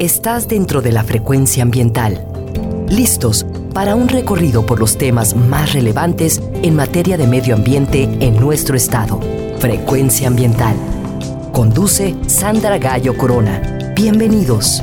Estás dentro de la frecuencia ambiental. Listos para un recorrido por los temas más relevantes en materia de medio ambiente en nuestro estado. Frecuencia ambiental. Conduce Sandra Gallo Corona. Bienvenidos.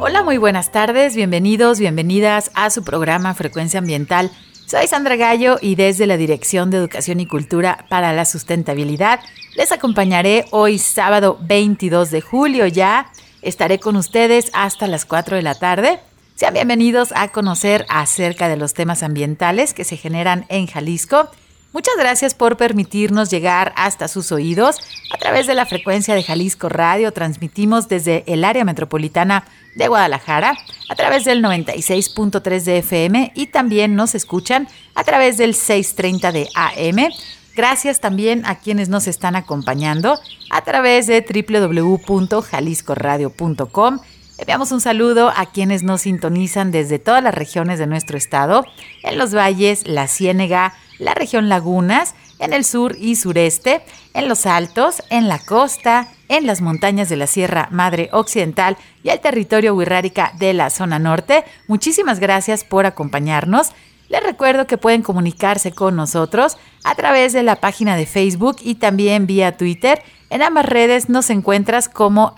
Hola, muy buenas tardes, bienvenidos, bienvenidas a su programa Frecuencia Ambiental. Soy Sandra Gallo y desde la Dirección de Educación y Cultura para la Sustentabilidad les acompañaré hoy sábado 22 de julio ya. Estaré con ustedes hasta las 4 de la tarde. Sean bienvenidos a conocer acerca de los temas ambientales que se generan en Jalisco. Muchas gracias por permitirnos llegar hasta sus oídos. A través de la frecuencia de Jalisco Radio transmitimos desde el área metropolitana de Guadalajara a través del 96.3 de FM y también nos escuchan a través del 630 de AM Gracias también a quienes nos están acompañando a través de www.jaliscoradio.com. Enviamos un saludo a quienes nos sintonizan desde todas las regiones de nuestro estado, en los valles, la Ciénega, la región Lagunas, en el sur y sureste, en los altos, en la costa, en las montañas de la Sierra Madre Occidental y el territorio Huirrárica de la zona norte. Muchísimas gracias por acompañarnos. Les recuerdo que pueden comunicarse con nosotros a través de la página de Facebook y también vía Twitter. En ambas redes nos encuentras como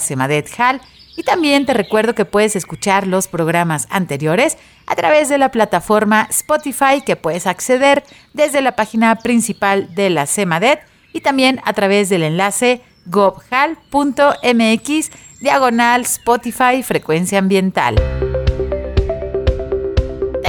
semadethal. Y también te recuerdo que puedes escuchar los programas anteriores a través de la plataforma Spotify que puedes acceder desde la página principal de la Semadet y también a través del enlace gobhal.mx diagonal Spotify frecuencia ambiental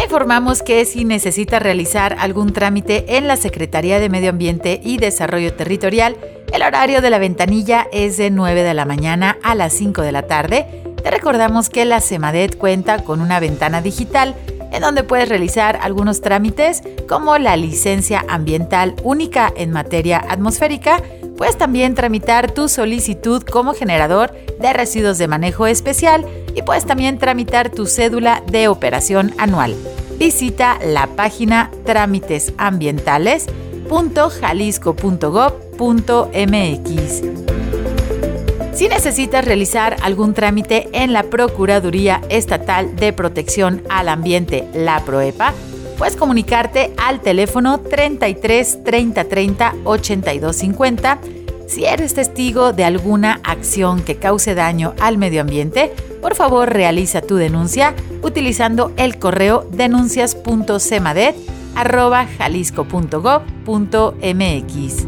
informamos que si necesita realizar algún trámite en la Secretaría de Medio Ambiente y Desarrollo Territorial, el horario de la ventanilla es de 9 de la mañana a las 5 de la tarde. Te recordamos que la SEMADET cuenta con una ventana digital en donde puedes realizar algunos trámites como la licencia ambiental única en materia atmosférica, puedes también tramitar tu solicitud como generador de residuos de manejo especial y puedes también tramitar tu cédula de operación anual visita la página trámitesambientales.jalisco.gov.mx. Si necesitas realizar algún trámite en la Procuraduría Estatal de Protección al Ambiente, la PROEPA, puedes comunicarte al teléfono 33 30 30 82 50 si eres testigo de alguna acción que cause daño al medio ambiente, por favor realiza tu denuncia utilizando el correo denuncias.cemadet.jalisco.gov.mx.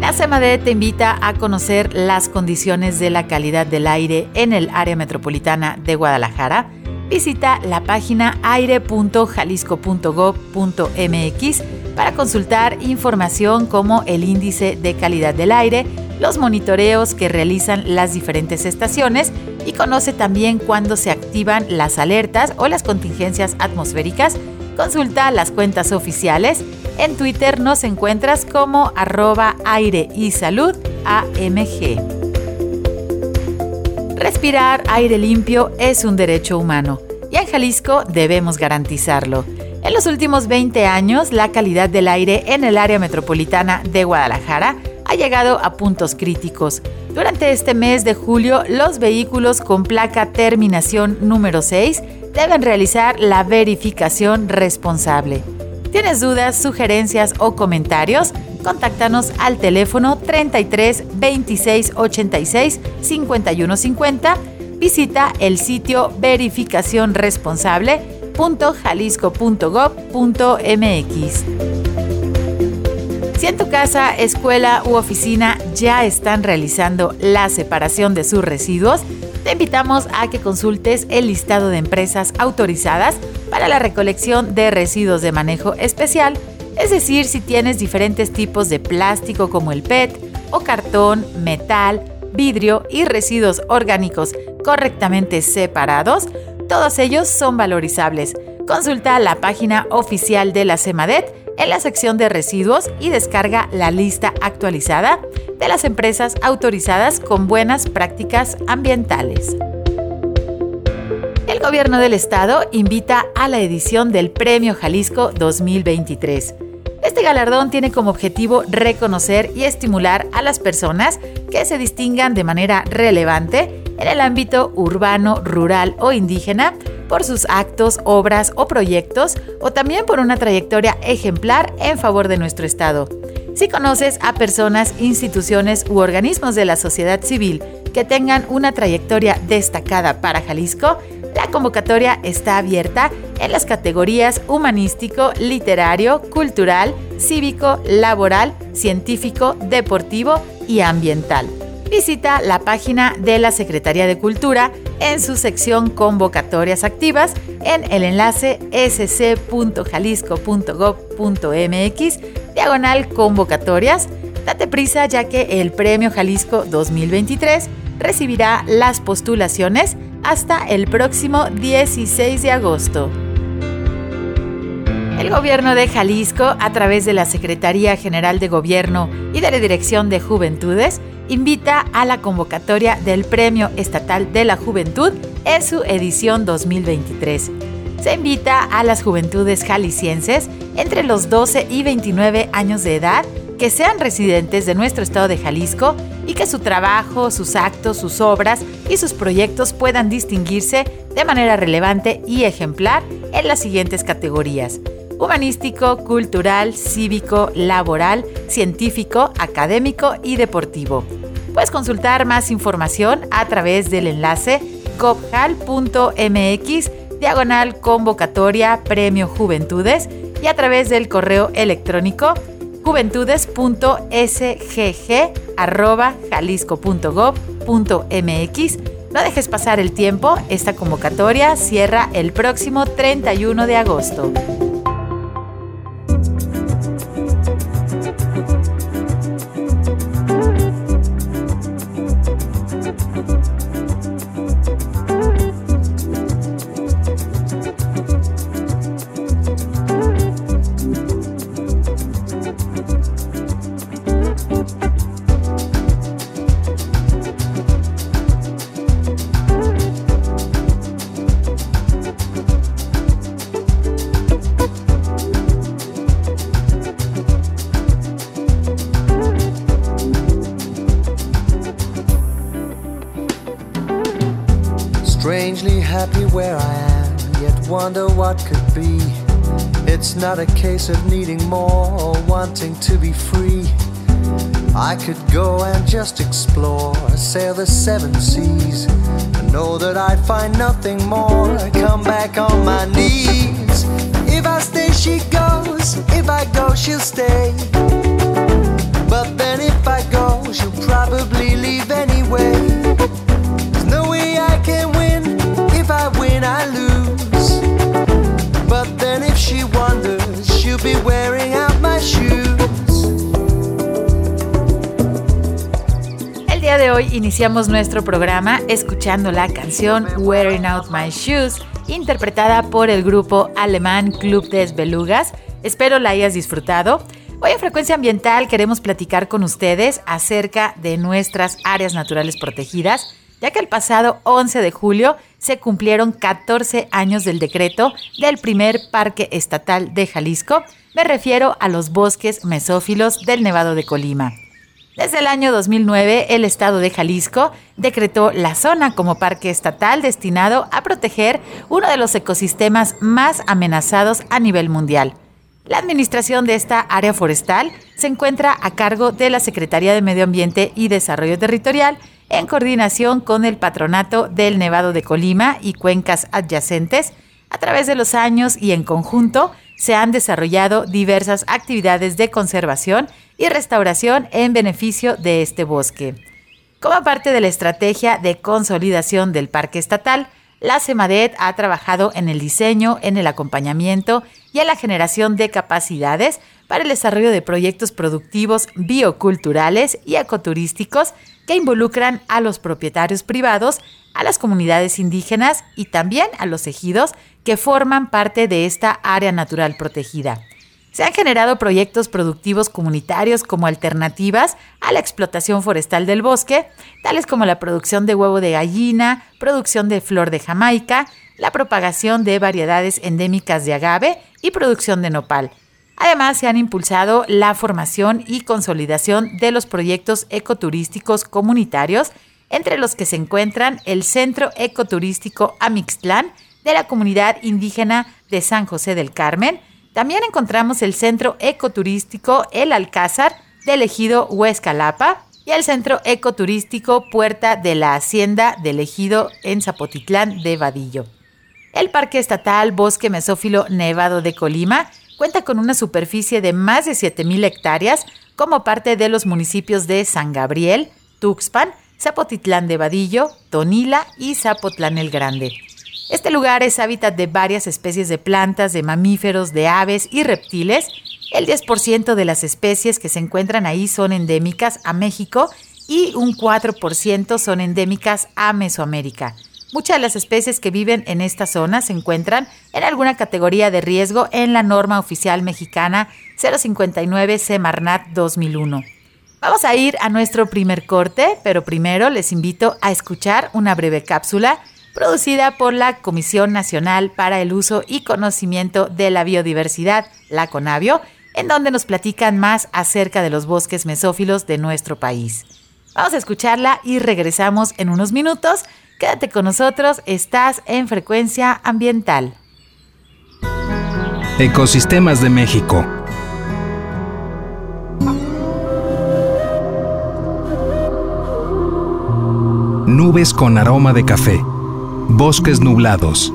La CEMADET te invita a conocer las condiciones de la calidad del aire en el área metropolitana de Guadalajara. Visita la página aire.jalisco.gov.mx para consultar información como el índice de calidad del aire, los monitoreos que realizan las diferentes estaciones y conoce también cuándo se activan las alertas o las contingencias atmosféricas. Consulta las cuentas oficiales. En Twitter nos encuentras como arroba aire y salud AMG. Respirar aire limpio es un derecho humano y en Jalisco debemos garantizarlo. En los últimos 20 años, la calidad del aire en el área metropolitana de Guadalajara ha llegado a puntos críticos. Durante este mes de julio, los vehículos con placa terminación número 6 deben realizar la verificación responsable. ¿Tienes dudas, sugerencias o comentarios? Contáctanos al teléfono 33 26 86 51 50. Visita el sitio verificación responsable www.jalisco.gov.mx. Si en tu casa, escuela u oficina ya están realizando la separación de sus residuos, te invitamos a que consultes el listado de empresas autorizadas para la recolección de residuos de manejo especial, es decir, si tienes diferentes tipos de plástico como el PET o cartón, metal, vidrio y residuos orgánicos correctamente separados, todos ellos son valorizables. Consulta la página oficial de la CEMADET en la sección de residuos y descarga la lista actualizada de las empresas autorizadas con buenas prácticas ambientales. El gobierno del estado invita a la edición del Premio Jalisco 2023. Este galardón tiene como objetivo reconocer y estimular a las personas que se distingan de manera relevante en el ámbito urbano, rural o indígena por sus actos, obras o proyectos o también por una trayectoria ejemplar en favor de nuestro Estado. Si conoces a personas, instituciones u organismos de la sociedad civil que tengan una trayectoria destacada para Jalisco, la convocatoria está abierta en las categorías humanístico, literario, cultural, cívico, laboral, científico, deportivo y ambiental. Visita la página de la Secretaría de Cultura en su sección Convocatorias Activas en el enlace sc.jalisco.gov.mx diagonal convocatorias. Date prisa ya que el Premio Jalisco 2023 recibirá las postulaciones hasta el próximo 16 de agosto. El gobierno de Jalisco, a través de la Secretaría General de Gobierno y de la Dirección de Juventudes, invita a la convocatoria del Premio Estatal de la Juventud en su edición 2023. Se invita a las juventudes jaliscienses entre los 12 y 29 años de edad que sean residentes de nuestro estado de Jalisco y que su trabajo, sus actos, sus obras y sus proyectos puedan distinguirse de manera relevante y ejemplar en las siguientes categorías. Humanístico, cultural, cívico, laboral, científico, académico y deportivo. Puedes consultar más información a través del enlace copjal.mx diagonal convocatoria premio juventudes y a través del correo electrónico juventudes.sgg.jalisco.gov.mx. No dejes pasar el tiempo, esta convocatoria cierra el próximo 31 de agosto. Could go and just explore, sail the seven seas, I know that I'd find nothing more. I Come back on my knees. If I stay, she goes. If I go, she'll stay. Hoy iniciamos nuestro programa escuchando la canción Wearing Out My Shoes, interpretada por el grupo alemán Club des Belugas. Espero la hayas disfrutado. Hoy en Frecuencia Ambiental queremos platicar con ustedes acerca de nuestras áreas naturales protegidas, ya que el pasado 11 de julio se cumplieron 14 años del decreto del primer Parque Estatal de Jalisco. Me refiero a los bosques mesófilos del Nevado de Colima. Desde el año 2009, el estado de Jalisco decretó la zona como parque estatal destinado a proteger uno de los ecosistemas más amenazados a nivel mundial. La administración de esta área forestal se encuentra a cargo de la Secretaría de Medio Ambiente y Desarrollo Territorial en coordinación con el Patronato del Nevado de Colima y cuencas adyacentes. A través de los años y en conjunto se han desarrollado diversas actividades de conservación y restauración en beneficio de este bosque. Como parte de la estrategia de consolidación del Parque Estatal, la CEMADET ha trabajado en el diseño, en el acompañamiento y en la generación de capacidades para el desarrollo de proyectos productivos bioculturales y ecoturísticos que involucran a los propietarios privados, a las comunidades indígenas y también a los ejidos que forman parte de esta área natural protegida. Se han generado proyectos productivos comunitarios como alternativas a la explotación forestal del bosque, tales como la producción de huevo de gallina, producción de flor de Jamaica, la propagación de variedades endémicas de agave y producción de nopal. Además, se han impulsado la formación y consolidación de los proyectos ecoturísticos comunitarios, entre los que se encuentran el Centro Ecoturístico Amixtlán de la comunidad indígena de San José del Carmen. También encontramos el Centro Ecoturístico El Alcázar del ejido Huescalapa y el Centro Ecoturístico Puerta de la Hacienda del ejido en Zapotitlán de Vadillo. El Parque Estatal Bosque Mesófilo Nevado de Colima cuenta con una superficie de más de 7.000 hectáreas como parte de los municipios de San Gabriel, Tuxpan, Zapotitlán de Vadillo, Tonila y Zapotlán el Grande. Este lugar es hábitat de varias especies de plantas, de mamíferos, de aves y reptiles. El 10% de las especies que se encuentran ahí son endémicas a México y un 4% son endémicas a Mesoamérica. Muchas de las especies que viven en esta zona se encuentran en alguna categoría de riesgo en la norma oficial mexicana 059 Semarnat 2001. Vamos a ir a nuestro primer corte, pero primero les invito a escuchar una breve cápsula producida por la Comisión Nacional para el Uso y Conocimiento de la Biodiversidad, la CONABIO, en donde nos platican más acerca de los bosques mesófilos de nuestro país. Vamos a escucharla y regresamos en unos minutos Quédate con nosotros, estás en frecuencia ambiental. Ecosistemas de México. Nubes con aroma de café. Bosques nublados.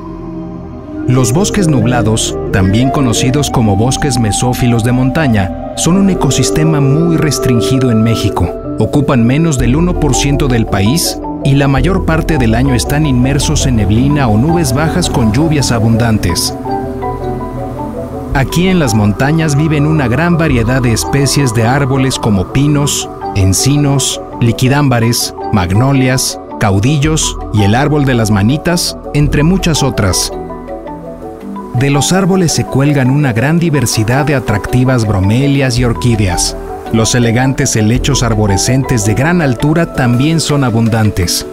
Los bosques nublados, también conocidos como bosques mesófilos de montaña, son un ecosistema muy restringido en México. Ocupan menos del 1% del país y la mayor parte del año están inmersos en neblina o nubes bajas con lluvias abundantes. Aquí en las montañas viven una gran variedad de especies de árboles como pinos, encinos, liquidámbares, magnolias, caudillos y el árbol de las manitas, entre muchas otras. De los árboles se cuelgan una gran diversidad de atractivas bromelias y orquídeas. Los elegantes helechos arborescentes de gran altura también son abundantes.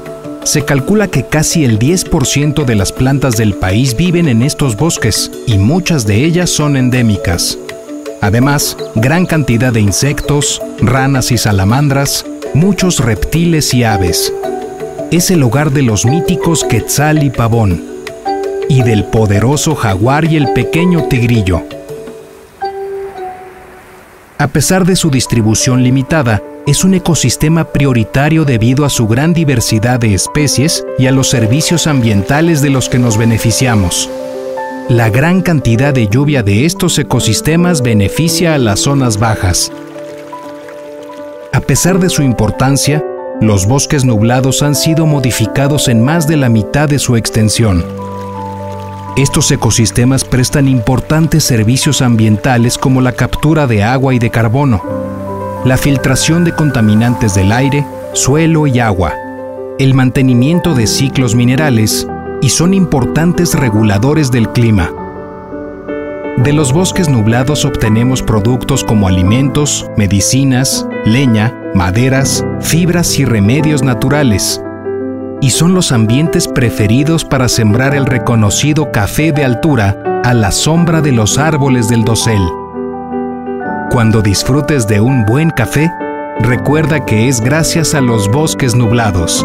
Se calcula que casi el 10% de las plantas del país viven en estos bosques y muchas de ellas son endémicas. Además, gran cantidad de insectos, ranas y salamandras, muchos reptiles y aves. Es el hogar de los míticos quetzal y pavón, y del poderoso jaguar y el pequeño tigrillo. A pesar de su distribución limitada, es un ecosistema prioritario debido a su gran diversidad de especies y a los servicios ambientales de los que nos beneficiamos. La gran cantidad de lluvia de estos ecosistemas beneficia a las zonas bajas. A pesar de su importancia, los bosques nublados han sido modificados en más de la mitad de su extensión. Estos ecosistemas prestan importantes servicios ambientales como la captura de agua y de carbono, la filtración de contaminantes del aire, suelo y agua, el mantenimiento de ciclos minerales y son importantes reguladores del clima. De los bosques nublados obtenemos productos como alimentos, medicinas, leña, maderas, fibras y remedios naturales y son los ambientes preferidos para sembrar el reconocido café de altura a la sombra de los árboles del dosel. Cuando disfrutes de un buen café, recuerda que es gracias a los bosques nublados.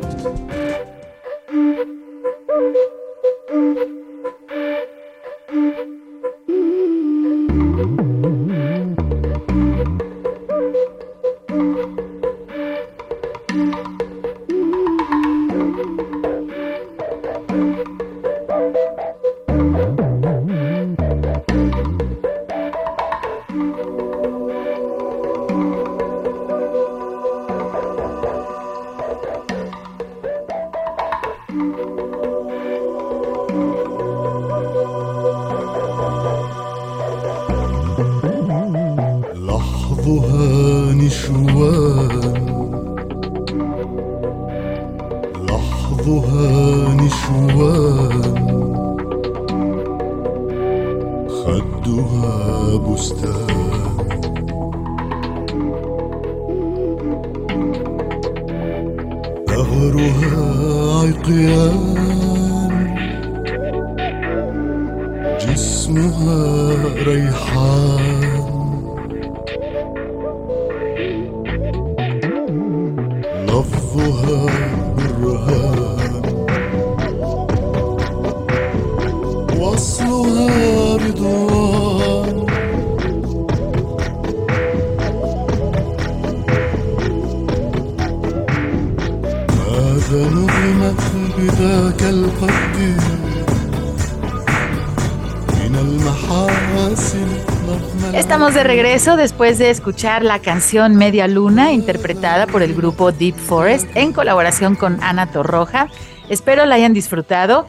Regreso después de escuchar la canción Media Luna interpretada por el grupo Deep Forest en colaboración con Ana Torroja. Espero la hayan disfrutado.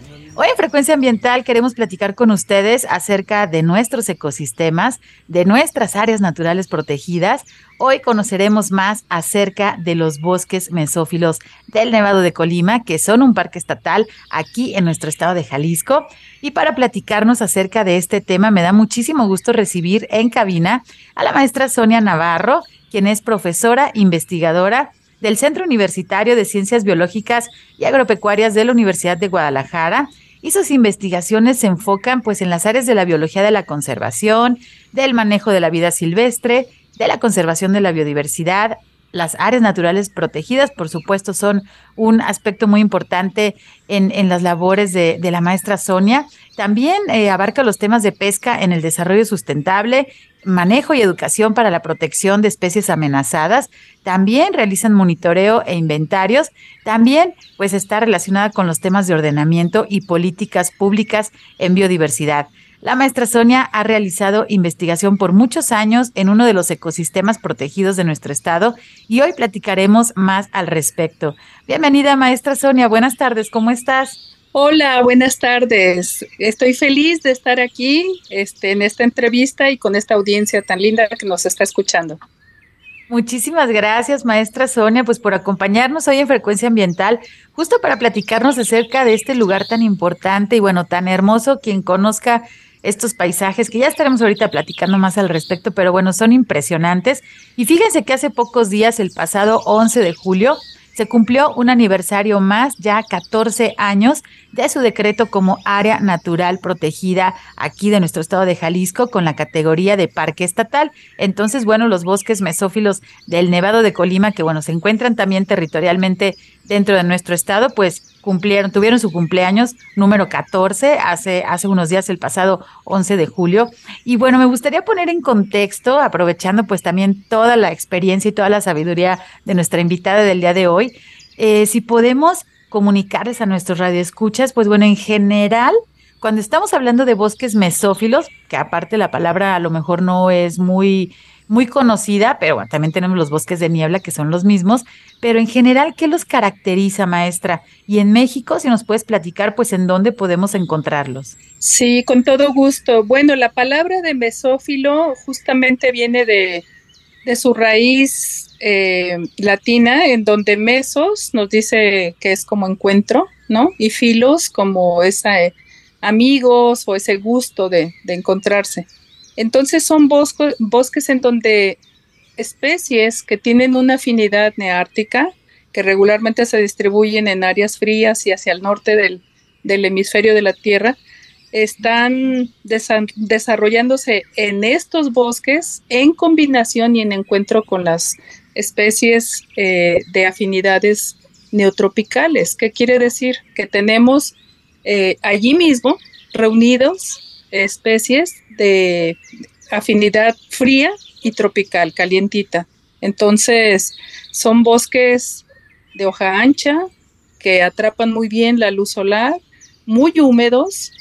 Frecuencia Ambiental queremos platicar con ustedes acerca de nuestros ecosistemas, de nuestras áreas naturales protegidas. Hoy conoceremos más acerca de los bosques mesófilos del Nevado de Colima, que son un parque estatal aquí en nuestro estado de Jalisco. Y para platicarnos acerca de este tema, me da muchísimo gusto recibir en cabina a la maestra Sonia Navarro, quien es profesora investigadora del Centro Universitario de Ciencias Biológicas y Agropecuarias de la Universidad de Guadalajara y sus investigaciones se enfocan pues en las áreas de la biología de la conservación, del manejo de la vida silvestre, de la conservación de la biodiversidad. Las áreas naturales protegidas, por supuesto, son un aspecto muy importante en, en las labores de, de, la maestra Sonia. También eh, abarca los temas de pesca en el desarrollo sustentable, manejo y educación para la protección de especies amenazadas. También realizan monitoreo e inventarios. También, pues, está relacionada con los temas de ordenamiento y políticas públicas en biodiversidad. La maestra Sonia ha realizado investigación por muchos años en uno de los ecosistemas protegidos de nuestro estado y hoy platicaremos más al respecto. Bienvenida, maestra Sonia. Buenas tardes. ¿Cómo estás? Hola, buenas tardes. Estoy feliz de estar aquí este, en esta entrevista y con esta audiencia tan linda que nos está escuchando. Muchísimas gracias, maestra Sonia, pues por acompañarnos hoy en Frecuencia Ambiental, justo para platicarnos acerca de este lugar tan importante y bueno, tan hermoso. Quien conozca estos paisajes, que ya estaremos ahorita platicando más al respecto, pero bueno, son impresionantes. Y fíjense que hace pocos días, el pasado 11 de julio, se cumplió un aniversario más, ya 14 años, de su decreto como área natural protegida aquí de nuestro estado de Jalisco con la categoría de parque estatal. Entonces, bueno, los bosques mesófilos del Nevado de Colima, que bueno, se encuentran también territorialmente dentro de nuestro estado, pues cumplieron, tuvieron su cumpleaños número 14 hace, hace unos días, el pasado 11 de julio. Y bueno, me gustaría poner en contexto, aprovechando pues también toda la experiencia y toda la sabiduría de nuestra invitada del día de hoy, eh, si podemos comunicarles a nuestros radioescuchas, pues bueno, en general, cuando estamos hablando de bosques mesófilos, que aparte la palabra a lo mejor no es muy muy conocida, pero bueno, también tenemos los bosques de niebla que son los mismos, pero en general, ¿qué los caracteriza, maestra? Y en México, si nos puedes platicar, pues en dónde podemos encontrarlos. Sí, con todo gusto. Bueno, la palabra de mesófilo justamente viene de, su raíz eh, latina, en donde mesos nos dice que es como encuentro, ¿no? Y filos como esa eh, amigos o ese gusto de encontrarse. Entonces son bosques, en donde especies que tienen una afinidad neártica, que regularmente se distribuyen en áreas frías y hacia el norte del, hemisferio de la Tierra, están desa desarrollándose en estos bosques en combinación y en encuentro con las especies eh, de afinidades neotropicales. ¿Qué quiere decir? Que tenemos eh, allí mismo reunidos especies de afinidad fría y tropical, calientita. Entonces, son bosques de hoja ancha que atrapan muy bien la luz solar, muy húmedos,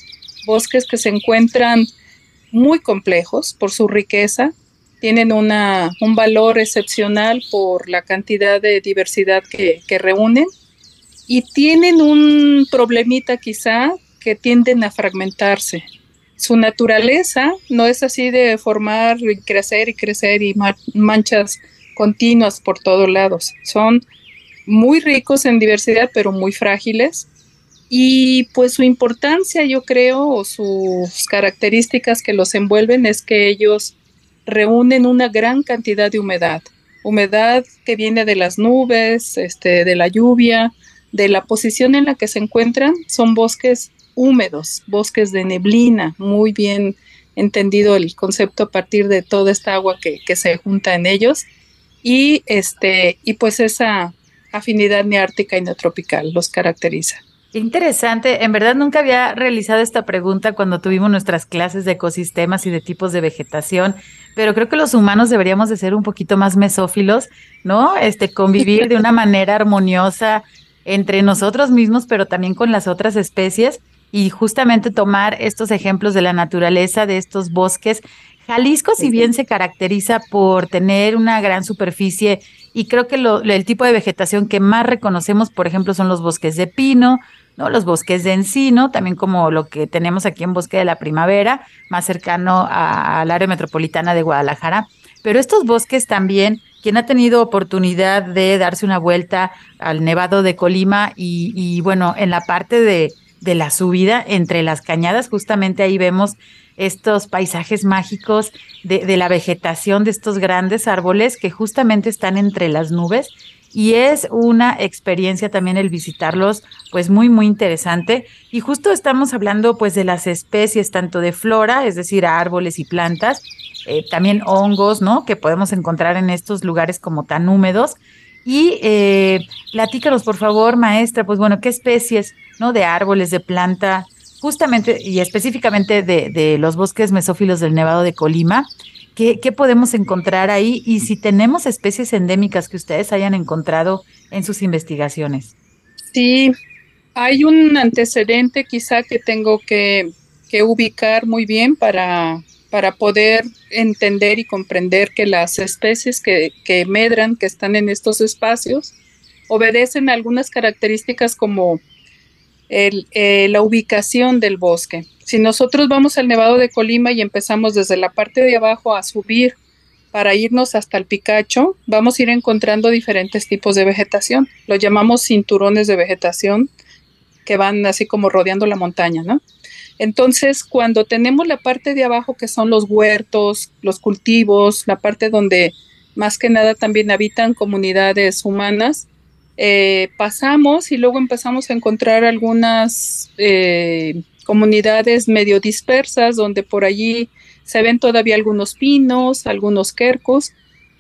bosques que se encuentran muy complejos por su riqueza, tienen una, un valor excepcional por la cantidad de diversidad que, que reúnen y tienen un problemita quizá que tienden a fragmentarse su naturaleza no es así de formar y crecer y crecer y manchas continuas por todos lados. Son muy ricos en diversidad, pero muy frágiles. Y pues su importancia, yo creo, o sus características que los envuelven es que ellos reúnen una gran cantidad de humedad, humedad que viene de las nubes, este, de la lluvia, de la posición en la que se encuentran, son bosques húmedos, bosques de neblina, muy bien entendido el concepto a partir de toda esta agua que, se junta en ellos y este y pues esa afinidad neártica y neotropical los caracteriza. Interesante, en verdad nunca había realizado esta pregunta cuando tuvimos nuestras clases de ecosistemas y de tipos de vegetación, pero creo que los humanos deberíamos de ser un poquito más mesófilos, ¿no? Este convivir de una manera armoniosa entre nosotros mismos, pero también con las otras especies y justamente tomar estos ejemplos de la naturaleza, de estos bosques. Jalisco, si bien se caracteriza por tener una gran superficie y creo que el tipo de vegetación que más reconocemos, por ejemplo, son los bosques de pino, ¿no? Los bosques de encino, también como lo que tenemos aquí en Bosque de la Primavera, más cercano al área metropolitana de Guadalajara. Pero estos bosques también, quien ha tenido oportunidad de darse una vuelta al Nevado de Colima y, bueno, en la parte de, de la subida entre las cañadas, justamente ahí vemos estos paisajes mágicos de, la vegetación de estos grandes árboles que justamente están entre las nubes y es una experiencia también el visitarlos, pues muy, muy interesante. Y justo estamos hablando pues de las especies, tanto de flora, es decir, árboles y plantas, eh, también hongos, ¿no? Que podemos encontrar en estos lugares como tan húmedos. Y eh, platícanos, por favor, maestra, pues bueno, ¿qué especies, De árboles, de planta, justamente y específicamente de, de los bosques mesófilos del Nevado de Colima, ¿Qué, podemos encontrar ahí? Y si tenemos especies endémicas que ustedes hayan encontrado en sus investigaciones. Sí, hay un antecedente quizá que tengo que, ubicar muy bien para, para poder entender y comprender que las especies que, que medran, que están en estos espacios, obedecen algunas características como eh, la ubicación del bosque. Si nosotros vamos al Nevado de Colima y empezamos desde la parte de abajo a subir para irnos hasta el Picacho, vamos a ir encontrando diferentes tipos de vegetación. Lo llamamos cinturones de vegetación que van así como rodeando la montaña, ¿no? Entonces, cuando tenemos la parte de abajo que son los huertos, los cultivos, la parte donde más que nada también habitan comunidades humanas, eh, pasamos y luego empezamos a encontrar algunas eh, comunidades medio dispersas donde por allí se ven todavía algunos pinos, algunos quercus,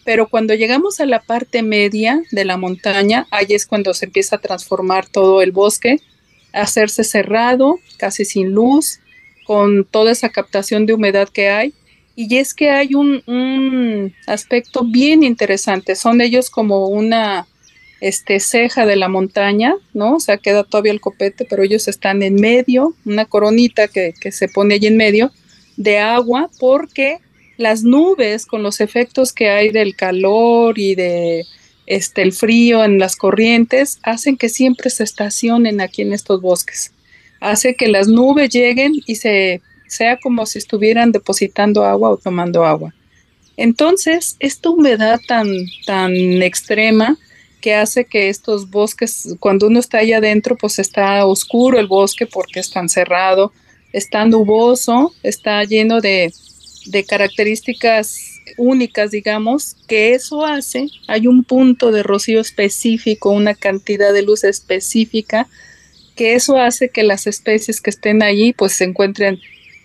pero cuando llegamos a la parte media de la montaña, ahí es cuando se empieza a transformar todo el bosque, a hacerse cerrado, casi sin luz, con toda esa captación de humedad que hay. Y es que hay un aspecto bien interesante, son ellos como una este, ceja de la montaña, ¿no? O sea, queda todavía el copete, pero ellos están en medio, una coronita que, se pone allí en medio de agua, porque las nubes con los efectos que hay del calor y de este, el frío en las corrientes hacen que siempre se estacionen aquí en estos bosques. Hace que las nubes lleguen y se sea como si estuvieran depositando agua o tomando agua. Entonces, esta humedad tan, tan extrema que hace que estos bosques, cuando uno está ahí adentro, pues está oscuro el bosque porque es tan cerrado, está nuboso, está lleno de, de características únicas, digamos, que eso hace, hay un punto de rocío específico, una cantidad de luz específica, que eso hace que las especies que estén allí pues se encuentren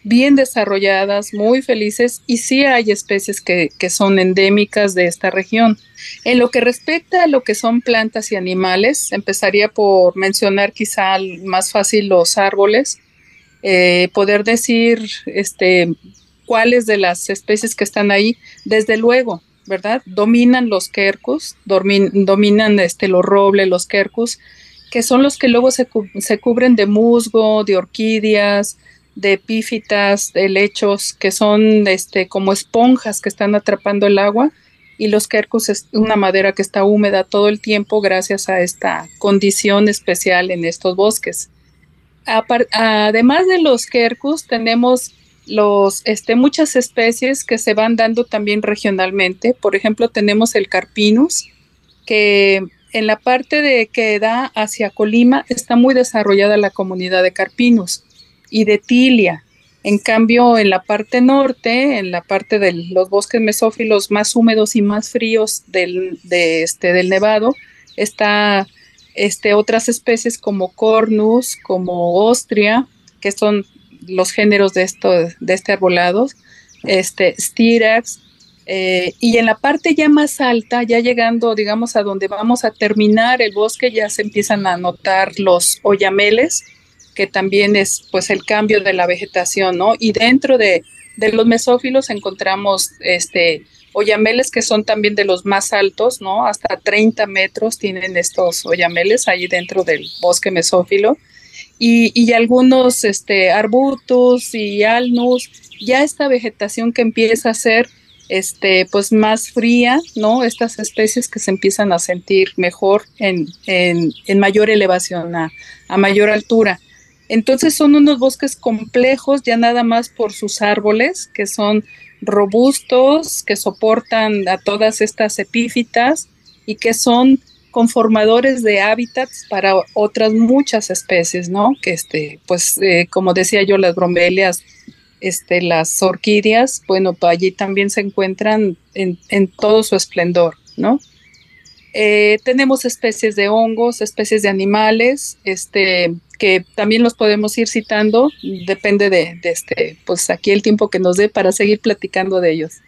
bien desarrolladas, muy felices y sí hay especies que, son endémicas de esta región. En lo que respecta a lo que son plantas y animales, empezaría por mencionar quizá más fácil los árboles, eh, poder decir este, cuáles de las especies que están ahí, desde luego, ¿verdad? Dominan los quercus, dominan este, los robles, los quercus, que son los que luego se, se cubren de musgo, de orquídeas, de epífitas, de lechos, que son este, como esponjas que están atrapando el agua, y los quercus es una madera que está húmeda todo el tiempo gracias a esta condición especial en estos bosques. Además de los quercus, tenemos los, este, muchas especies que se van dando también regionalmente. Por ejemplo, tenemos el carpinus, que en la parte de que da hacia Colima está muy desarrollada la comunidad de Carpinus y de Tilia. En cambio, en la parte norte, en la parte de los bosques mesófilos más húmedos y más fríos del, de este, del Nevado, está este, otras especies como Cornus, como Ostria, que son los géneros de, de este arbolado, este, Styrax, eh, y en la parte ya más alta, ya llegando, digamos, a donde vamos a terminar el bosque, ya se empiezan a notar los oyameles, que también es pues el cambio de la vegetación, ¿no? Y dentro de, de los mesófilos encontramos este oyameles que son también de los más altos, ¿no? Hasta 30 metros tienen estos oyameles ahí dentro del bosque mesófilo. Y, y algunos este, arbutus y alnus, ya esta vegetación que empieza a ser este, pues más fría, ¿no? Estas especies que se empiezan a sentir mejor en, mayor elevación, a, mayor altura. Entonces son unos bosques complejos ya nada más por sus árboles, que son robustos, que soportan a todas estas epífitas y que son conformadores de hábitats para otras muchas especies, ¿no? Que este, pues eh, como decía yo, las bromelias este, las orquídeas, bueno, allí también se encuentran en, todo su esplendor, ¿no? Eh, tenemos especies de hongos, especies de animales, este, que también los podemos ir citando, depende de, de, este, pues aquí el tiempo que nos dé para seguir platicando de ellos.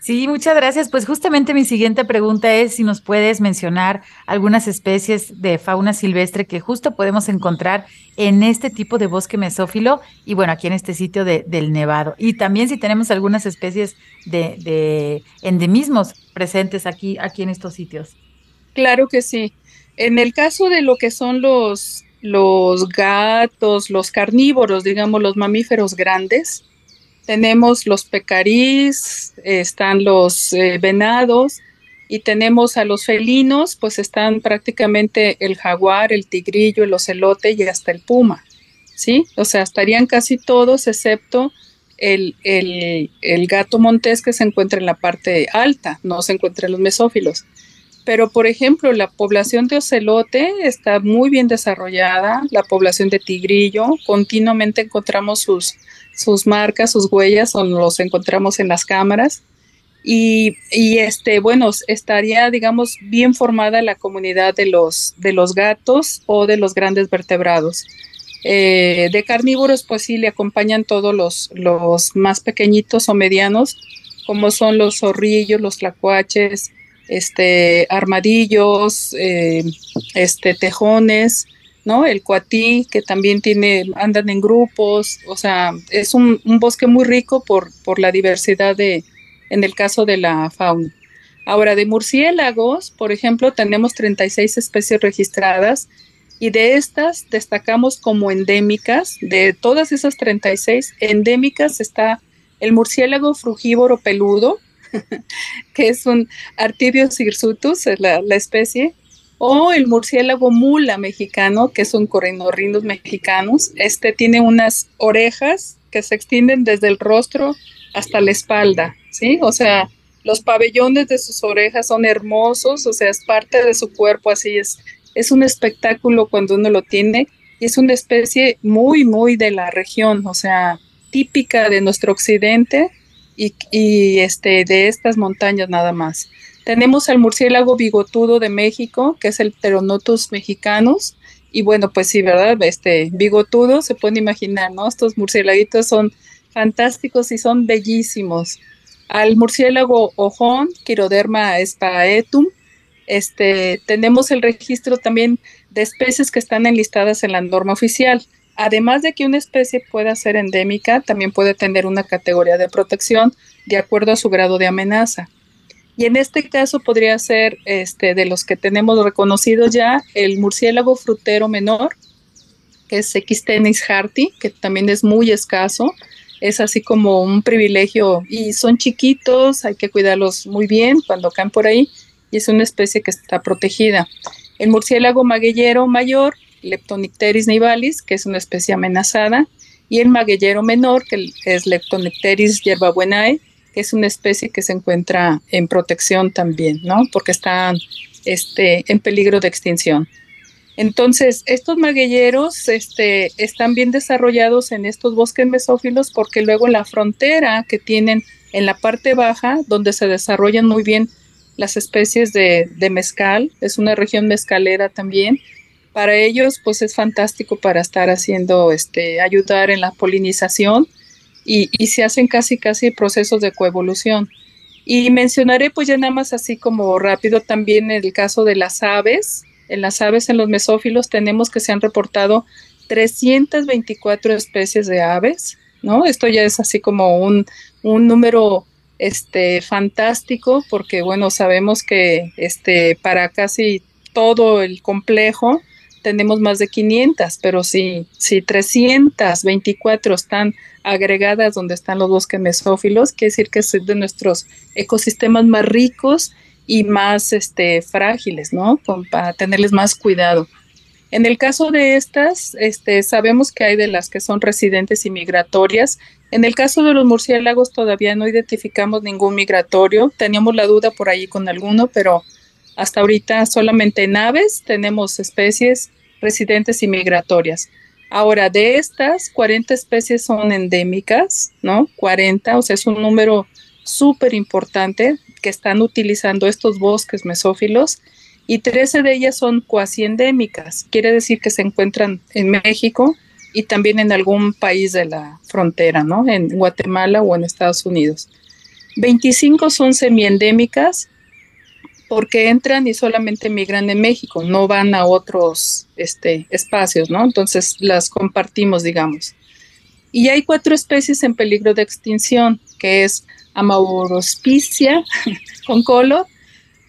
Sí, muchas gracias. Pues justamente mi siguiente pregunta es si nos puedes mencionar algunas especies de fauna silvestre que justo podemos encontrar en este tipo de bosque mesófilo y bueno, aquí en este sitio del Nevado. Y también si tenemos algunas especies de, endemismos presentes aquí, aquí en estos sitios. Claro que sí. En el caso de lo que son los, los gatos, los carnívoros, digamos, los mamíferos grandes, tenemos los pecarís, están los eh, venados y tenemos a los felinos, pues están prácticamente el jaguar, el tigrillo, el ocelote y hasta el puma, ¿sí? O sea, estarían casi todos excepto el, el gato montés que se encuentra en la parte alta, no se encuentra en los mesófilos. Pero, por ejemplo, la población de ocelote está muy bien desarrollada, la población de tigrillo, continuamente encontramos sus, sus marcas, sus huellas, o los encontramos en las cámaras. Y, este, bueno, estaría, digamos, bien formada la comunidad de los, de los gatos o de los grandes vertebrados. Eh, de carnívoros, pues sí, le acompañan todos los, los más pequeñitos o medianos, como son los zorrillos, los tlacuaches, este, armadillos, eh, este, tejones, ¿no? El cuatí, que también tiene, andan en grupos, o sea, es un, bosque muy rico por, por la diversidad de, en el caso de la fauna. Ahora, de murciélagos, por ejemplo, tenemos 36 especies registradas y de estas destacamos como endémicas, de todas esas 36 endémicas está el murciélago frugívoro peludo, que es un Artibius hirsutus, es la, especie, o el murciélago mula mexicano, que es un corrinorrinus mexicanos. Este tiene unas orejas que se extienden desde el rostro hasta la espalda, ¿sí? O sea, los pabellones de sus orejas son hermosos, o sea, es parte de su cuerpo, así es. Es un espectáculo cuando uno lo tiene y es una especie muy, muy de la región, o sea, típica de nuestro occidente y, este, de estas montañas nada más. Tenemos al murciélago bigotudo de México, que es el Pteronotus mexicanus. Y bueno, pues sí, ¿verdad? Este bigotudo, se puede imaginar, ¿no? Estos murciélaguitos son fantásticos y son bellísimos. Al murciélago ojón, Chiroderma spaetum, este, tenemos el registro también de especies que están enlistadas en la norma oficial. Además de que una especie pueda ser endémica, también puede tener una categoría de protección de acuerdo a su grado de amenaza. Y en este caso podría ser este, de los que tenemos reconocidos ya el murciélago frutero menor, que es Xtenis harti, que también es muy escaso. Es así como un privilegio y son chiquitos, hay que cuidarlos muy bien cuando caen por ahí y es una especie que está protegida. El murciélago maguellero mayor Leptonicteris nivalis, que es una especie amenazada, y el maguellero menor, que es Leptonicteris yerbabuenae, que es una especie que se encuentra en protección también, ¿no? Porque están este, en peligro de extinción. Entonces, estos maguilleros este, están bien desarrollados en estos bosques mesófilos porque luego la frontera que tienen en la parte baja, donde se desarrollan muy bien las especies de, mezcal, es una región mezcalera también. Para ellos, pues es fantástico para estar haciendo, este, ayudar en la polinización y, y se hacen casi, casi procesos de coevolución. Y mencionaré pues ya nada más así como rápido también el caso de las aves. En las aves, en los mesófilos, tenemos que se han reportado 324 especies de aves, ¿no? Esto ya es así como un, un número este, fantástico porque, bueno, sabemos que este, para casi todo el complejo tenemos más de 500, pero si, si 324 están agregadas donde están los bosques mesófilos, quiere decir que es de nuestros ecosistemas más ricos y más este, frágiles, ¿no? para tenerles más cuidado. En el caso de estas, este, sabemos que hay de las que son residentes y migratorias. En el caso de los murciélagos todavía no identificamos ningún migratorio. Teníamos la duda por ahí con alguno, pero hasta ahorita solamente en aves tenemos especies residentes y migratorias. Ahora, de estas, 40 especies son endémicas, ¿no? 40, o sea, es un número súper importante que están utilizando estos bosques mesófilos y 13 de ellas son cuasi endémicas, quiere decir que se encuentran en México y también en algún país de la frontera, ¿no? En Guatemala o en Estados Unidos. 25 son semiendémicas porque entran y solamente migran en México, no van a otros este, espacios, ¿no? Entonces las compartimos, digamos. Y hay cuatro especies en peligro de extinción, que es Amaurospicia con colo,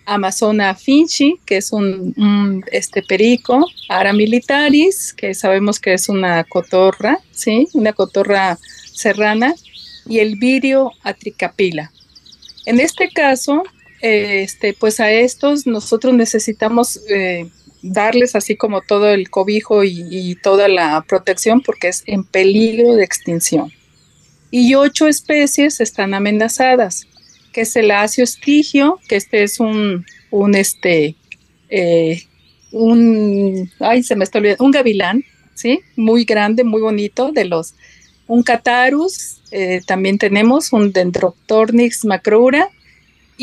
Amazona finchi, que es un, este perico, Ara militaris, que sabemos que es una cotorra, ¿sí? Una cotorra serrana, y el virio atricapila. En este caso, este, pues a estos nosotros necesitamos eh, darles así como todo el cobijo y, toda la protección porque es en peligro de extinción. Y ocho especies están amenazadas, que es el acio estigio, que este es un, un este, eh, un, ay, se me está olvidando, un gavilán, ¿sí? Muy grande, muy bonito, de los, un catarus, eh, también tenemos un Dendroctornix macroura,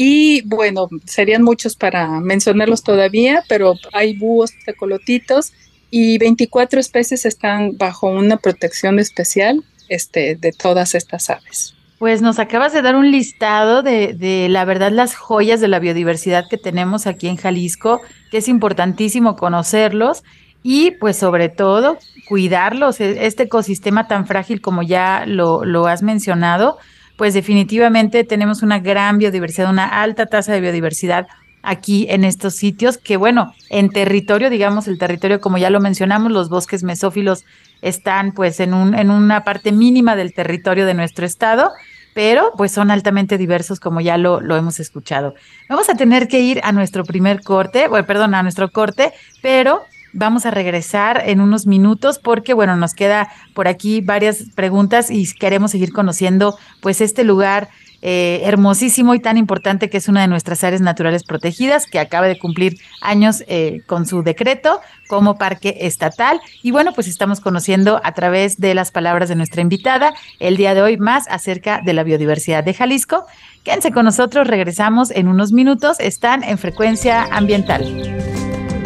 y bueno, serían muchos para mencionarlos todavía, pero hay búhos, tecolotitos y 24 especies están bajo una protección especial este, de todas estas aves. Pues nos acabas de dar un listado de, de, la verdad las joyas de la biodiversidad que tenemos aquí en Jalisco, que es importantísimo conocerlos y pues sobre todo cuidarlos, e, este ecosistema tan frágil como ya lo, lo has mencionado, pues definitivamente tenemos una gran biodiversidad, una alta tasa de biodiversidad aquí en estos sitios, que bueno, en territorio, digamos, el territorio, como ya lo mencionamos, los bosques mesófilos están pues en, un, en una parte mínima del territorio de nuestro estado, pero pues son altamente diversos como ya lo, lo hemos escuchado. Vamos a tener que ir a nuestro primer corte, bueno, perdón, a nuestro corte, pero Vamos a regresar en unos minutos porque, bueno, nos queda por aquí varias preguntas y queremos seguir conociendo pues este lugar eh, hermosísimo y tan importante que es una de nuestras áreas naturales protegidas, que acaba de cumplir años eh, con su decreto como parque estatal. Y bueno, pues estamos conociendo a través de las palabras de nuestra invitada el día de hoy más acerca de la biodiversidad de Jalisco. Quédense con nosotros, regresamos en unos minutos, están en frecuencia ambiental.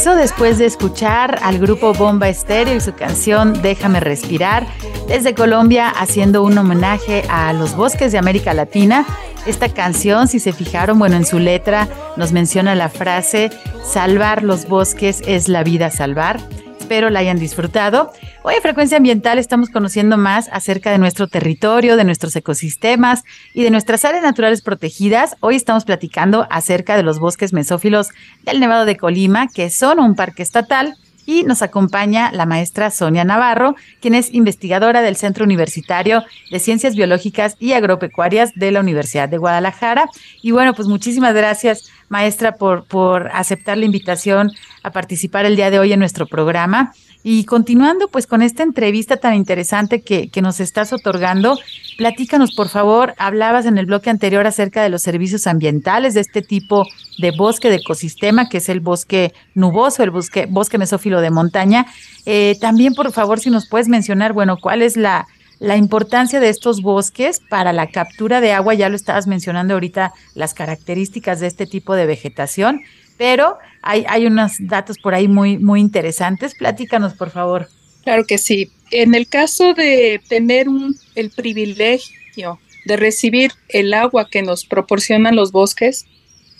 regreso después de escuchar al grupo Bomba Estéreo y su canción Déjame respirar desde Colombia haciendo un homenaje a los bosques de América Latina. Esta canción, si se fijaron, bueno, en su letra nos menciona la frase salvar los bosques es la vida salvar. Espero la hayan disfrutado. Hoy en Frecuencia Ambiental estamos conociendo más acerca de nuestro territorio, de nuestros ecosistemas y de nuestras áreas naturales protegidas. Hoy estamos platicando acerca de los bosques mesófilos del Nevado de Colima, que son un parque estatal y nos acompaña la maestra Sonia Navarro, quien es investigadora del Centro Universitario de Ciencias Biológicas y Agropecuarias de la Universidad de Guadalajara. Y bueno, pues muchísimas gracias, maestra, por, por aceptar la invitación a participar el día de hoy en nuestro programa. Y continuando pues con esta entrevista tan interesante que, nos estás otorgando, platícanos por favor, hablabas en el bloque anterior acerca de los servicios ambientales de este tipo de bosque de ecosistema, que es el bosque nuboso, el bosque, bosque mesófilo de montaña. Eh, también por favor si nos puedes mencionar, bueno, cuál es la, la importancia de estos bosques para la captura de agua, ya lo estabas mencionando ahorita, las características de este tipo de vegetación pero hay, hay unos datos por ahí muy, muy interesantes. Platícanos, por favor. Claro que sí. En el caso de tener un, el privilegio de recibir el agua que nos proporcionan los bosques,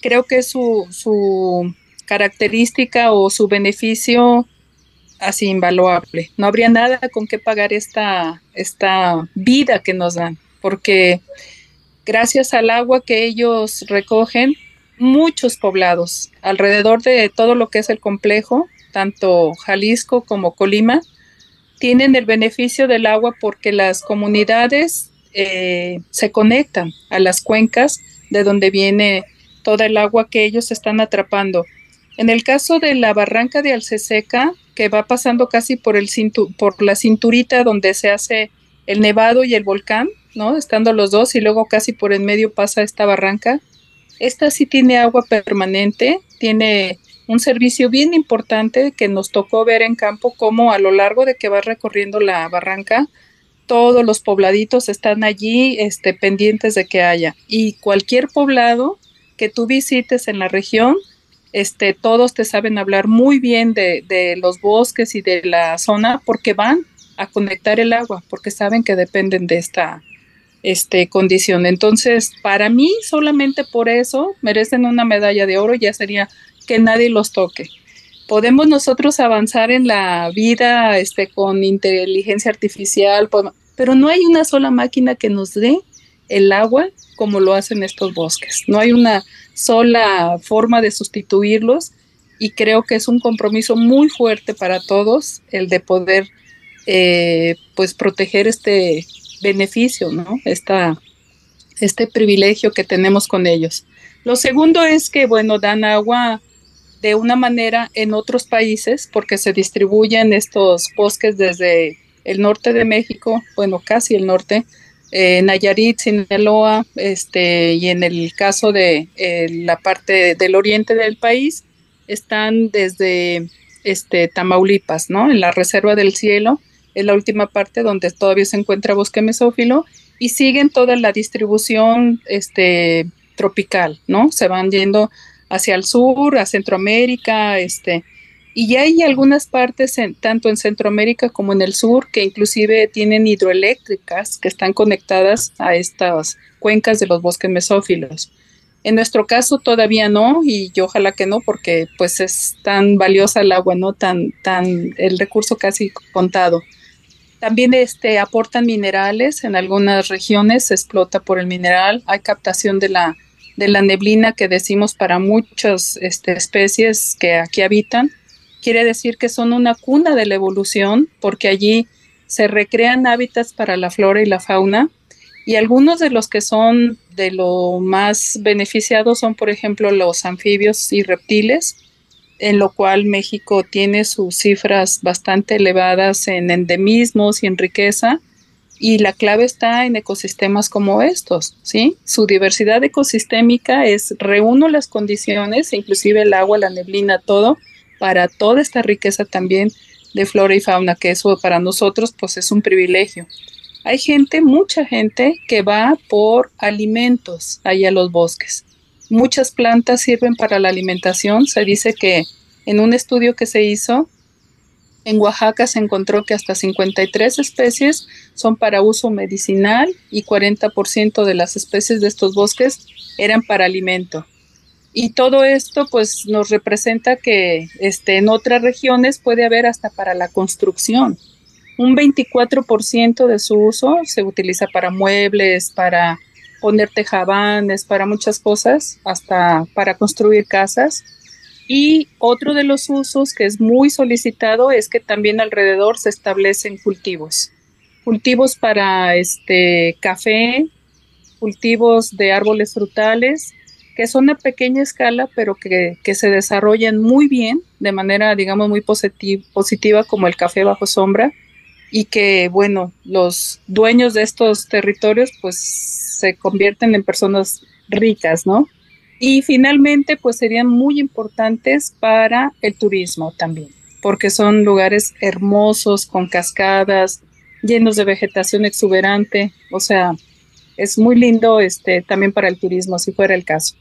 creo que su, su característica o su beneficio así invaluable. No habría nada con qué pagar esta, esta vida que nos dan, porque gracias al agua que ellos recogen, muchos poblados alrededor de todo lo que es el complejo, tanto Jalisco como Colima, tienen el beneficio del agua porque las comunidades eh, se conectan a las cuencas de donde viene toda el agua que ellos están atrapando. En el caso de la barranca de Alceseca, que va pasando casi por, el por la cinturita donde se hace el nevado y el volcán, ¿no? Estando los dos y luego casi por en medio pasa esta barranca, esta sí tiene agua permanente, tiene un servicio bien importante que nos tocó ver en campo, como a lo largo de que va recorriendo la barranca, todos los pobladitos están allí este, pendientes de que haya. Y cualquier poblado que tú visites en la región, este, todos te saben hablar muy bien de, de los bosques y de la zona porque van a conectar el agua, porque saben que dependen de esta, este, condición. Entonces, para mí, solamente por eso merecen una medalla de oro, ya sería que nadie los toque. Podemos nosotros avanzar en la vida este, con inteligencia artificial, pero no hay una sola máquina que nos dé el agua como lo hacen estos bosques. No hay una sola forma de sustituirlos y creo que es un compromiso muy fuerte para todos el de poder eh, pues proteger este beneficio, ¿no? Esta, este privilegio que tenemos con ellos. Lo segundo es que, bueno, dan agua de una manera en otros países porque se distribuyen estos bosques desde el norte de México, bueno, casi el norte, eh, Nayarit, Sinaloa, este, y en el caso de eh, la parte del oriente del país, están desde este, Tamaulipas, ¿no? En la Reserva del Cielo, es la última parte donde todavía se encuentra bosque mesófilo y siguen toda la distribución este, tropical, ¿no? Se van yendo hacia el sur, a Centroamérica, este, y ya hay algunas partes, tanto en Centroamérica como en el sur, que inclusive tienen hidroeléctricas que están conectadas a estas cuencas de los bosques mesófilos. En nuestro caso todavía no, y yo ojalá que no, porque pues es tan valiosa el agua, ¿no? Tan, tan, el recurso casi contado. También este, aportan minerales, en algunas regiones se explota por el mineral, hay captación de la, de la neblina que decimos para muchas este, especies que aquí habitan. Quiere decir que son una cuna de la evolución porque allí se recrean hábitats para la flora y la fauna y algunos de los que son de lo más beneficiados son, por ejemplo, los anfibios y reptiles, en lo cual México tiene sus cifras bastante elevadas en endemismos y en riqueza. Y la clave está en ecosistemas como estos, ¿sí? Su diversidad ecosistémica es, reúno las condiciones, inclusive el agua, la neblina, todo, para toda esta riqueza también de flora y fauna, que eso para nosotros pues es un privilegio. Hay gente, mucha gente que va por alimentos allá a los bosques muchas plantas sirven para la alimentación. Se dice que en un estudio que se hizo, en Oaxaca se encontró que hasta 53 especies son para uso medicinal y 40% de las especies de estos bosques eran para alimento. Y todo esto pues nos representa que este, en otras regiones puede haber hasta para la construcción. Un 24% de su uso se utiliza para muebles, para poner tejabanes, para muchas cosas, hasta para construir casas. Y otro de los usos que es muy solicitado es que también alrededor se establecen cultivos. Cultivos para este café, cultivos de árboles frutales, que son a pequeña escala, pero que, se desarrollan muy bien, de manera, digamos, muy positiva, como el café bajo sombra, y que, bueno, los dueños de estos territorios, pues, se convierten en personas ricas, ¿no? Y finalmente, pues serían muy importantes para el turismo también, porque son lugares hermosos, con cascadas, llenos de vegetación exuberante, o sea, es muy lindo este, también para el turismo, si fuera el caso.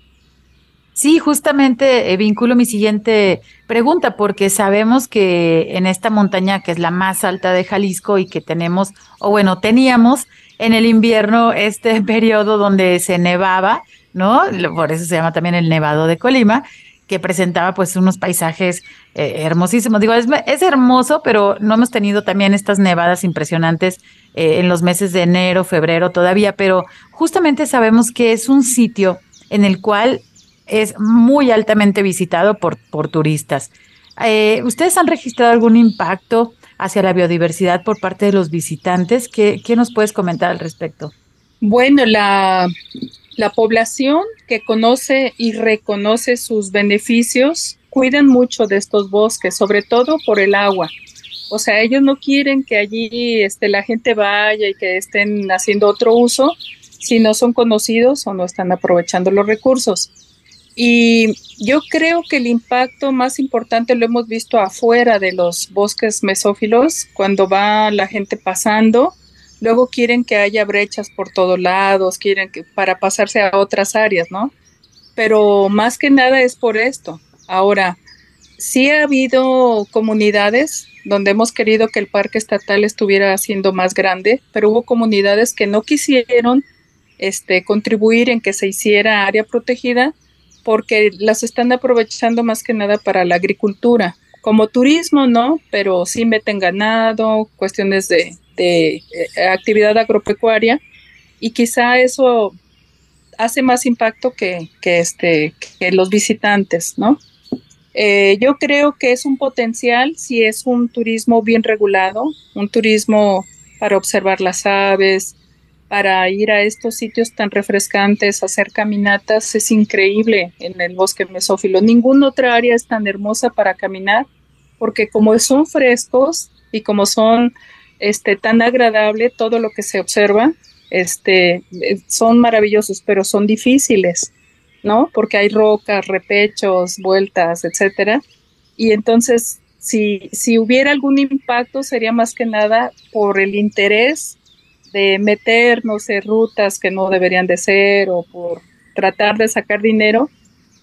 Sí, justamente eh, vinculo mi siguiente pregunta, porque sabemos que en esta montaña, que es la más alta de Jalisco y que tenemos, o bueno, teníamos en el invierno este periodo donde se nevaba, ¿no? Por eso se llama también el Nevado de Colima, que presentaba pues unos paisajes eh, hermosísimos. Digo, es, es, hermoso, pero no hemos tenido también estas nevadas impresionantes eh, en los meses de enero, febrero todavía, pero justamente sabemos que es un sitio en el cual es muy altamente visitado por, por turistas. Eh, ¿Ustedes han registrado algún impacto hacia la biodiversidad por parte de los visitantes? ¿Qué, qué nos puedes comentar al respecto? Bueno, la, la población que conoce y reconoce sus beneficios cuidan mucho de estos bosques, sobre todo por el agua. O sea, ellos no quieren que allí este, la gente vaya y que estén haciendo otro uso si no son conocidos o no están aprovechando los recursos. Y yo creo que el impacto más importante lo hemos visto afuera de los bosques mesófilos, cuando va la gente pasando Luego quieren que haya brechas por todos lados, quieren que para pasarse a otras áreas, ¿no? Pero más que nada es por esto. Ahora, sí ha habido comunidades donde hemos querido que el parque estatal estuviera siendo más grande, pero hubo comunidades que no quisieron este, contribuir en que se hiciera área protegida porque las están aprovechando más que nada para la agricultura. Como turismo, ¿no? Pero sí meten ganado, cuestiones de, eh, actividad agropecuaria y quizá eso hace más impacto que, este, que los visitantes, ¿no? Eh, yo creo que es un potencial si es un turismo bien regulado, un turismo para observar las aves, para ir a estos sitios tan refrescantes, hacer caminatas, es increíble en el bosque mesófilo. Ninguna otra área es tan hermosa para caminar, porque como son frescos y como son este, tan agradable todo lo que se observa, este, eh, son maravillosos, pero son difíciles, ¿no? Porque hay rocas, repechos, vueltas, etcétera. Y entonces, si, si hubiera algún impacto, sería más que nada por el interés de meternos en rutas que no deberían de ser o por tratar de sacar dinero,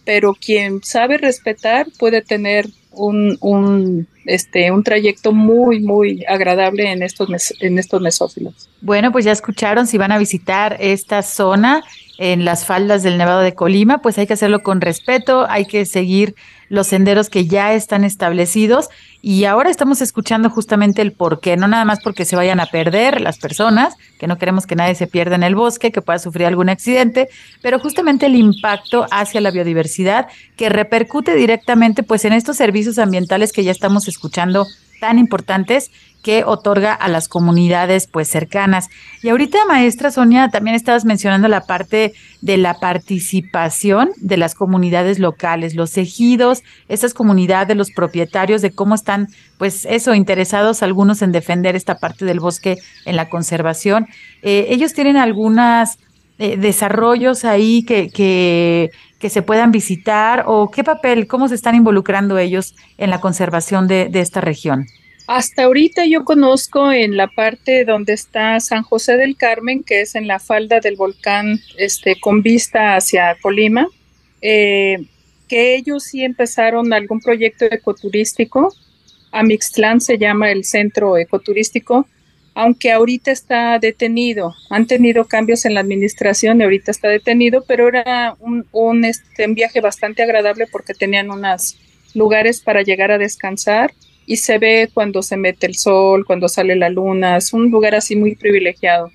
pero quien sabe respetar puede tener un, un, este, un trayecto muy, muy agradable en estos, en estos mesófilos. Bueno, pues ya escucharon, si van a visitar esta zona en las faldas del Nevado de Colima, pues hay que hacerlo con respeto, hay que seguir los senderos que ya están establecidos. Y ahora estamos escuchando justamente el por qué, no nada más porque se vayan a perder las personas, que no queremos que nadie se pierda en el bosque, que pueda sufrir algún accidente, pero justamente el impacto hacia la biodiversidad que repercute directamente pues en estos servicios ambientales que ya estamos escuchando tan importantes que otorga a las comunidades pues cercanas. Y ahorita, maestra Sonia, también estabas mencionando la parte de la participación de las comunidades locales, los ejidos, esas comunidades, los propietarios, de cómo están, pues eso, interesados algunos en defender esta parte del bosque en la conservación. Eh, ellos tienen algunos eh, desarrollos ahí que, que, que, se puedan visitar o qué papel, cómo se están involucrando ellos en la conservación de, esta región. Hasta ahorita yo conozco en la parte donde está San José del Carmen, que es en la falda del volcán este, con vista hacia Colima. Eh, que ellos sí empezaron algún proyecto ecoturístico. Amixtlán se llama el centro ecoturístico, aunque ahorita está detenido. Han tenido cambios en la administración y ahorita está detenido, pero era un, un, este, un viaje bastante agradable porque tenían unos lugares para llegar a descansar y se ve cuando se mete el sol, cuando sale la luna, es un lugar así muy privilegiado.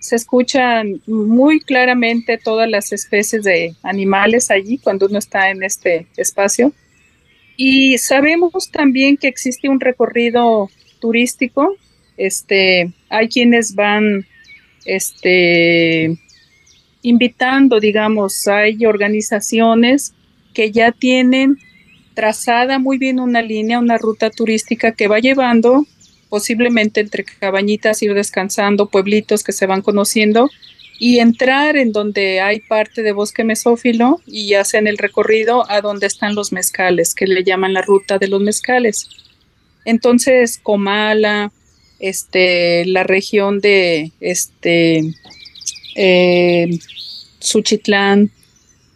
Se escuchan muy claramente todas las especies de animales allí cuando uno está en este espacio. Y sabemos también que existe un recorrido turístico. Este, hay quienes van este, invitando, digamos, hay organizaciones que ya tienen trazada muy bien una línea, una ruta turística que va llevando posiblemente entre cabañitas, ir descansando, pueblitos que se van conociendo y entrar en donde hay parte de bosque mesófilo y hacen el recorrido a donde están los mezcales, que le llaman la ruta de los mezcales. Entonces, Comala, este, la región de este, eh, Suchitlán,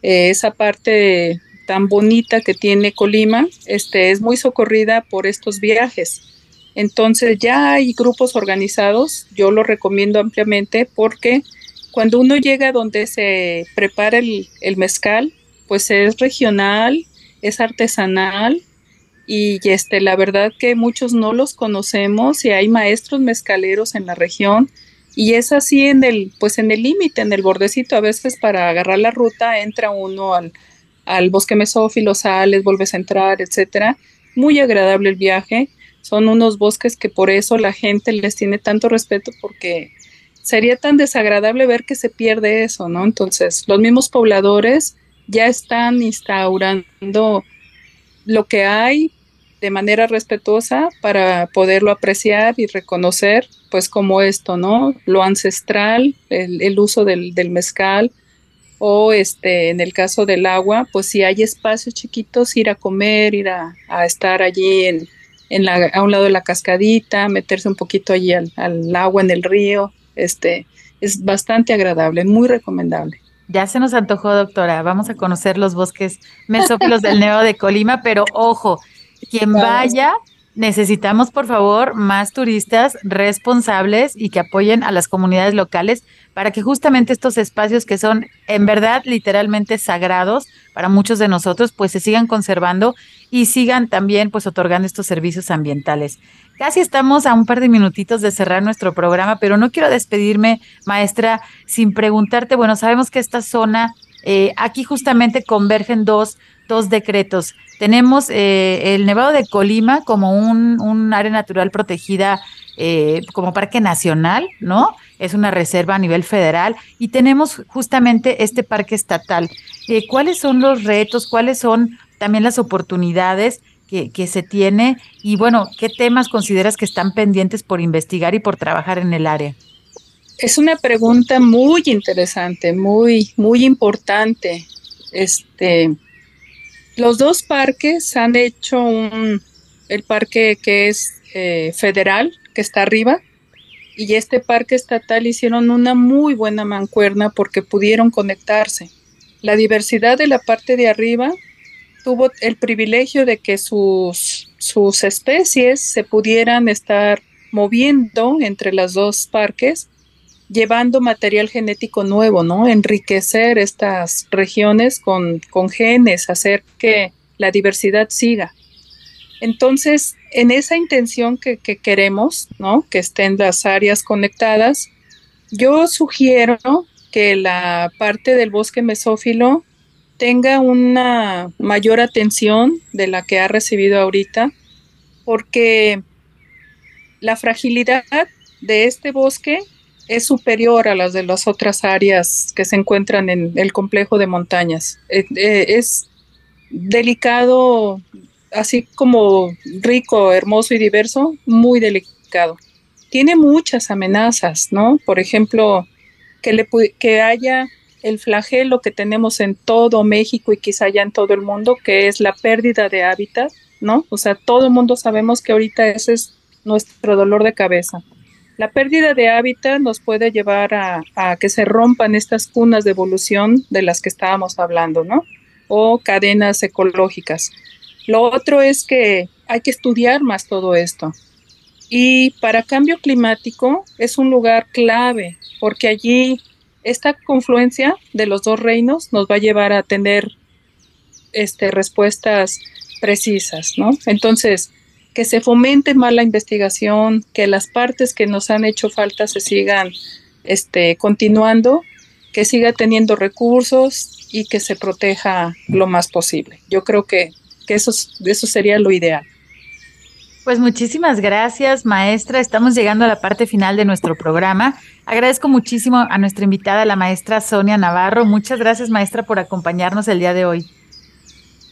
eh, esa parte tan bonita que tiene Colima, este, es muy socorrida por estos viajes. Entonces ya hay grupos organizados, yo lo recomiendo ampliamente porque cuando uno llega donde se prepara el, el mezcal, pues es regional, es artesanal y este, la verdad que muchos no los conocemos y hay maestros mezcaleros en la región y es así en el, pues en el límite, en el bordecito, a veces para agarrar la ruta entra uno al, al bosque mesófilo, sales, vuelves a entrar, etcétera. Muy agradable el viaje. Son unos bosques que por eso la gente les tiene tanto respeto porque sería tan desagradable ver que se pierde eso, ¿no? Entonces, los mismos pobladores ya están instaurando lo que hay de manera respetuosa para poderlo apreciar y reconocer, pues como esto, ¿no? Lo ancestral, el, uso del, del mezcal, o este, en el caso del agua, pues si hay espacios chiquitos, ir a comer, ir a, estar allí en, en la, a un lado de la cascadita, meterse un poquito allí al, al, agua en el río, este, es bastante agradable, muy recomendable. Ya se nos antojó, doctora. Vamos a conocer los bosques mesófilos del Neo de Colima, pero ojo, quien vaya necesitamos, por favor, más turistas responsables y que apoyen a las comunidades locales para que justamente estos espacios que son en verdad literalmente sagrados para muchos de nosotros, pues se sigan conservando y sigan también pues otorgando estos servicios ambientales. Casi estamos a un par de minutitos de cerrar nuestro programa, pero no quiero despedirme, maestra, sin preguntarte, bueno, sabemos que esta zona, eh, aquí justamente convergen dos, dos decretos tenemos eh, el Nevado de Colima como un, un área natural protegida eh, como parque nacional, ¿no? Es una reserva a nivel federal y tenemos justamente este parque estatal. Eh, ¿Cuáles son los retos? ¿Cuáles son también las oportunidades que, que, se tiene? Y bueno, ¿qué temas consideras que están pendientes por investigar y por trabajar en el área? Es una pregunta muy interesante, muy, muy importante. Este, los dos parques han hecho un, el parque que es eh, federal, que está arriba, y este parque estatal hicieron una muy buena mancuerna porque pudieron conectarse. La diversidad de la parte de arriba tuvo el privilegio de que sus, sus especies se pudieran estar moviendo entre los dos parques llevando material genético nuevo, ¿no? Enriquecer estas regiones con, genes, hacer que la diversidad siga. Entonces, en esa intención que, que, queremos, ¿no? Que estén las áreas conectadas, yo sugiero que la parte del bosque mesófilo tenga una mayor atención de la que ha recibido ahorita, porque la fragilidad de este bosque es superior a las de las otras áreas que se encuentran en el complejo de montañas. Eh, eh, es delicado, así como rico, hermoso y diverso, muy delicado. Tiene muchas amenazas, ¿no? Por ejemplo, que, le, que haya el flagelo que tenemos en todo México y quizá ya en todo el mundo, que es la pérdida de hábitat, ¿no? O sea, todo el mundo sabemos que ahorita ese es nuestro dolor de cabeza. La pérdida de hábitat nos puede llevar a, que se rompan estas cunas de evolución de las que estábamos hablando, ¿no? o cadenas ecológicas. Lo otro es que hay que estudiar más todo esto. Y para cambio climático es un lugar clave porque allí esta confluencia de los dos reinos nos va a llevar a tener este, respuestas precisas, ¿no? Entonces, que se fomente más la investigación, que las partes que nos han hecho falta se sigan este, continuando, que siga teniendo recursos y que se proteja lo más posible. Yo creo que, que eso, eso sería lo ideal. Pues muchísimas gracias, maestra. Estamos llegando a la parte final de nuestro programa. Agradezco muchísimo a nuestra invitada, la maestra Sonia Navarro. Muchas gracias, maestra, por acompañarnos el día de hoy.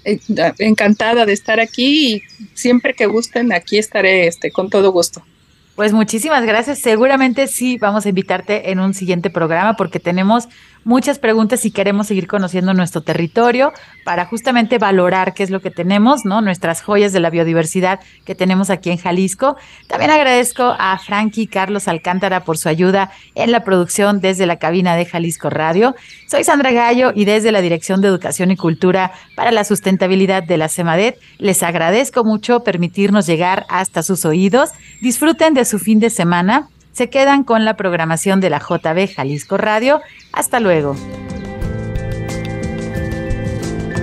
Eh, encantada de estar aquí y siempre que gusten, aquí estaré este, con todo gusto. Pues muchísimas gracias. Seguramente sí vamos a invitarte en un siguiente programa porque tenemos muchas preguntas y queremos seguir conociendo nuestro territorio para justamente valorar qué es lo que tenemos, ¿no? Nuestras joyas de la biodiversidad que tenemos aquí en Jalisco. También agradezco a Frankie Carlos Alcántara por su ayuda en la producción desde la cabina de Jalisco Radio. Soy Sandra Gallo y desde la Dirección de Educación y Cultura para la Sustentabilidad de la CEMADET les agradezco mucho permitirnos llegar hasta sus oídos. Disfruten de su fin de semana se quedan con la programación de la JB Jalisco Radio. Hasta luego.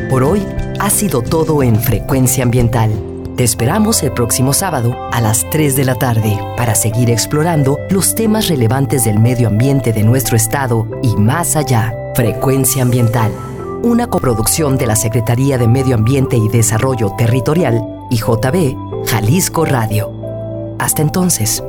Por hoy ha sido todo en Frecuencia Ambiental. Te esperamos el próximo sábado a las 3 de la tarde para seguir explorando los temas relevantes del medio ambiente de nuestro estado y más allá. Frecuencia Ambiental, una coproducción de la Secretaría de Medio Ambiente y Desarrollo Territorial y JB Jalisco Radio. Hasta entonces.